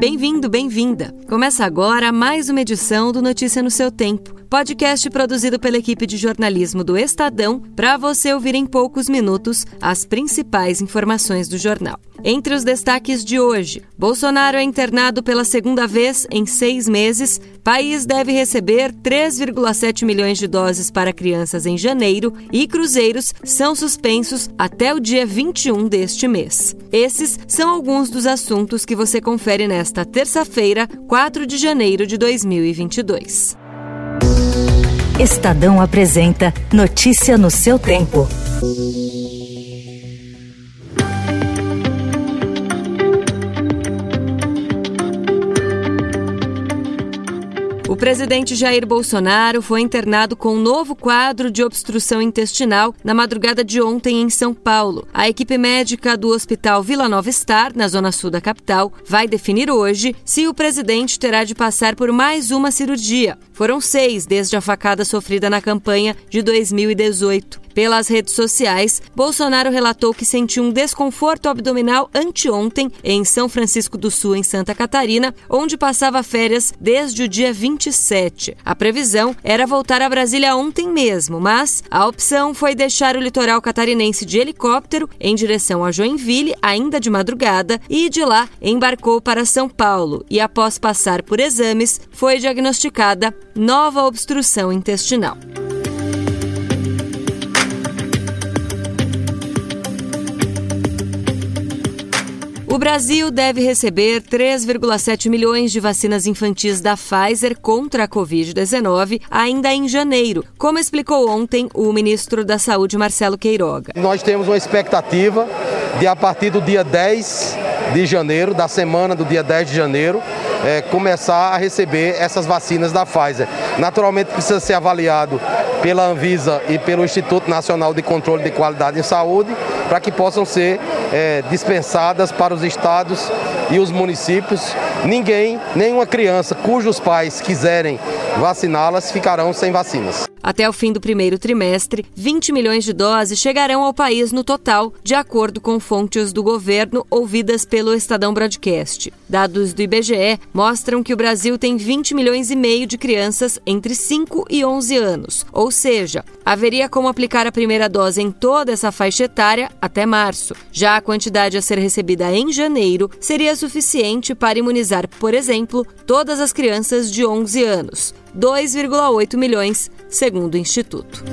Bem-vindo, bem-vinda. Começa agora mais uma edição do Notícia no seu tempo, podcast produzido pela equipe de jornalismo do Estadão para você ouvir em poucos minutos as principais informações do jornal. Entre os destaques de hoje, Bolsonaro é internado pela segunda vez em seis meses. País deve receber 3,7 milhões de doses para crianças em janeiro e cruzeiros são suspensos até o dia 21 deste mês. Esses são alguns dos assuntos que você confere nesta terça-feira, 4 de janeiro de 2022. Estadão apresenta Notícia no seu tempo. Presidente Jair Bolsonaro foi internado com um novo quadro de obstrução intestinal na madrugada de ontem em São Paulo. A equipe médica do Hospital Vila Nova Star, na zona sul da capital, vai definir hoje se o presidente terá de passar por mais uma cirurgia. Foram seis desde a facada sofrida na campanha de 2018. Pelas redes sociais, Bolsonaro relatou que sentiu um desconforto abdominal anteontem em São Francisco do Sul, em Santa Catarina, onde passava férias desde o dia 27. A previsão era voltar a Brasília ontem mesmo, mas a opção foi deixar o litoral catarinense de helicóptero em direção a Joinville, ainda de madrugada, e de lá embarcou para São Paulo e, após passar por exames, foi diagnosticada nova obstrução intestinal. O Brasil deve receber 3,7 milhões de vacinas infantis da Pfizer contra a Covid-19 ainda em janeiro, como explicou ontem o ministro da Saúde, Marcelo Queiroga. Nós temos uma expectativa de, a partir do dia 10 de janeiro, da semana do dia 10 de janeiro, é, começar a receber essas vacinas da Pfizer. Naturalmente precisa ser avaliado pela Anvisa e pelo Instituto Nacional de Controle de Qualidade em Saúde para que possam ser é, dispensadas para os estados e os municípios. Ninguém, nenhuma criança cujos pais quiserem vaciná-las ficarão sem vacinas. Até o fim do primeiro trimestre, 20 milhões de doses chegarão ao país no total, de acordo com fontes do governo ouvidas pelo Estadão Broadcast. Dados do IBGE mostram que o Brasil tem 20 milhões e meio de crianças entre 5 e 11 anos, ou seja, haveria como aplicar a primeira dose em toda essa faixa etária até março. Já a quantidade a ser recebida em janeiro seria suficiente para imunizar, por exemplo, todas as crianças de 11 anos. 2,8 milhões, segundo o Instituto.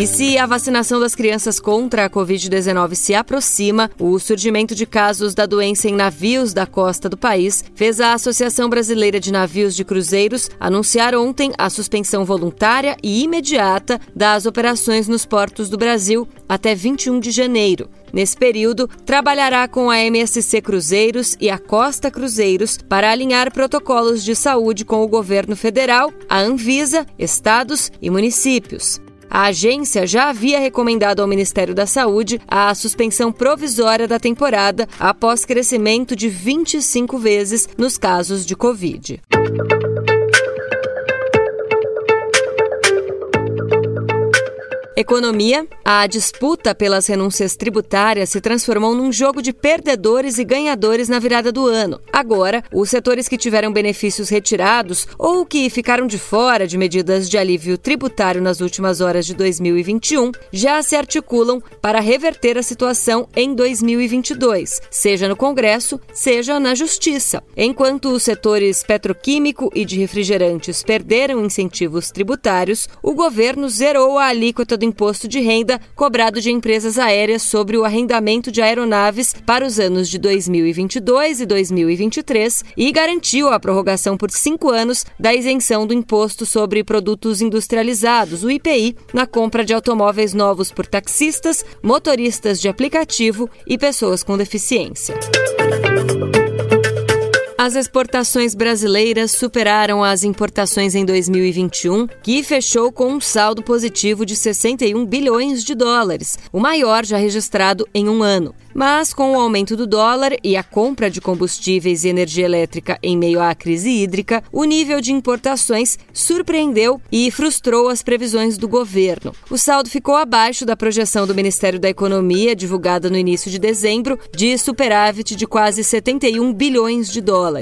E se a vacinação das crianças contra a Covid-19 se aproxima, o surgimento de casos da doença em navios da costa do país fez a Associação Brasileira de Navios de Cruzeiros anunciar ontem a suspensão voluntária e imediata das operações nos portos do Brasil até 21 de janeiro. Nesse período, trabalhará com a MSC Cruzeiros e a Costa Cruzeiros para alinhar protocolos de saúde com o governo federal, a Anvisa, estados e municípios. A agência já havia recomendado ao Ministério da Saúde a suspensão provisória da temporada após crescimento de 25 vezes nos casos de Covid. Economia. A disputa pelas renúncias tributárias se transformou num jogo de perdedores e ganhadores na virada do ano. Agora, os setores que tiveram benefícios retirados ou que ficaram de fora de medidas de alívio tributário nas últimas horas de 2021 já se articulam para reverter a situação em 2022, seja no Congresso, seja na Justiça. Enquanto os setores petroquímico e de refrigerantes perderam incentivos tributários, o governo zerou a alíquota do imposto de renda cobrado de empresas aéreas sobre o arrendamento de aeronaves para os anos de 2022 e 2023 e garantiu a prorrogação por cinco anos da isenção do imposto sobre produtos industrializados, o IPI, na compra de automóveis novos por taxistas, motoristas de aplicativo e pessoas com deficiência. As exportações brasileiras superaram as importações em 2021, que fechou com um saldo positivo de 61 bilhões de dólares, o maior já registrado em um ano. Mas com o aumento do dólar e a compra de combustíveis e energia elétrica em meio à crise hídrica, o nível de importações surpreendeu e frustrou as previsões do governo. O saldo ficou abaixo da projeção do Ministério da Economia, divulgada no início de dezembro, de superávit de quase 71 bilhões de dólares.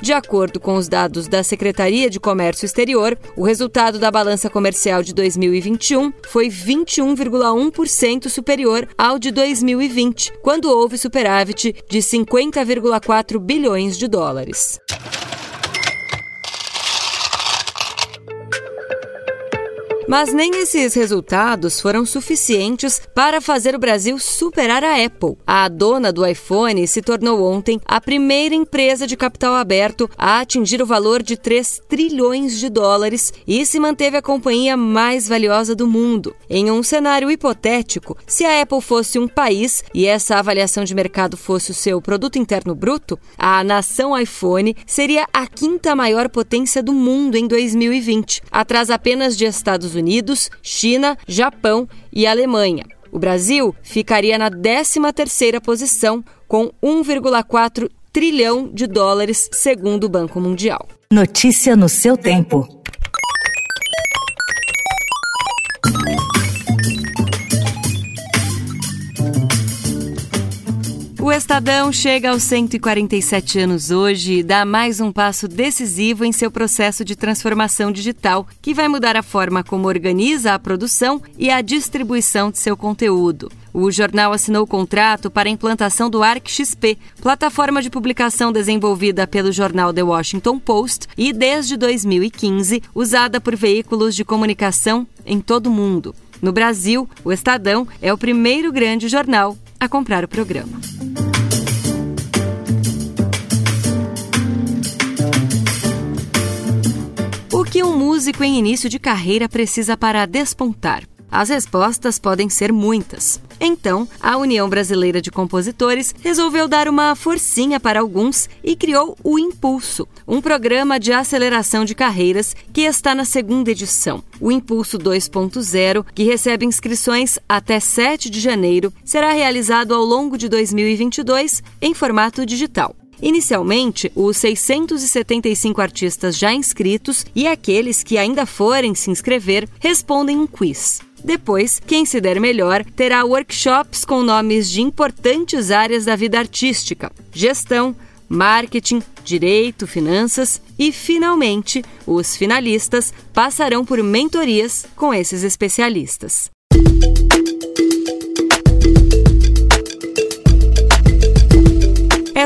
De acordo com os dados da Secretaria de Comércio Exterior, o resultado da balança comercial de 2021 foi 21,1% superior ao de 2020, quando houve superávit de 50,4 bilhões de dólares. Mas nem esses resultados foram suficientes para fazer o Brasil superar a Apple. A dona do iPhone se tornou ontem a primeira empresa de capital aberto a atingir o valor de 3 trilhões de dólares e se manteve a companhia mais valiosa do mundo. Em um cenário hipotético, se a Apple fosse um país e essa avaliação de mercado fosse o seu produto interno bruto, a nação iPhone seria a quinta maior potência do mundo em 2020, atrás apenas de Estados Unidos, China, Japão e Alemanha. O Brasil ficaria na 13ª posição com 1,4 trilhão de dólares, segundo o Banco Mundial. Notícia no seu tempo. O Estadão chega aos 147 anos hoje e dá mais um passo decisivo em seu processo de transformação digital, que vai mudar a forma como organiza a produção e a distribuição de seu conteúdo. O jornal assinou o contrato para a implantação do ArcXP, plataforma de publicação desenvolvida pelo jornal The Washington Post e, desde 2015, usada por veículos de comunicação em todo o mundo. No Brasil, o Estadão é o primeiro grande jornal a comprar o programa. O que um músico em início de carreira precisa para despontar? As respostas podem ser muitas. Então, a União Brasileira de Compositores resolveu dar uma forcinha para alguns e criou o Impulso, um programa de aceleração de carreiras que está na segunda edição. O Impulso 2.0, que recebe inscrições até 7 de janeiro, será realizado ao longo de 2022 em formato digital. Inicialmente, os 675 artistas já inscritos e aqueles que ainda forem se inscrever respondem um quiz. Depois, quem se der melhor terá workshops com nomes de importantes áreas da vida artística: gestão, marketing, direito, finanças e, finalmente, os finalistas passarão por mentorias com esses especialistas.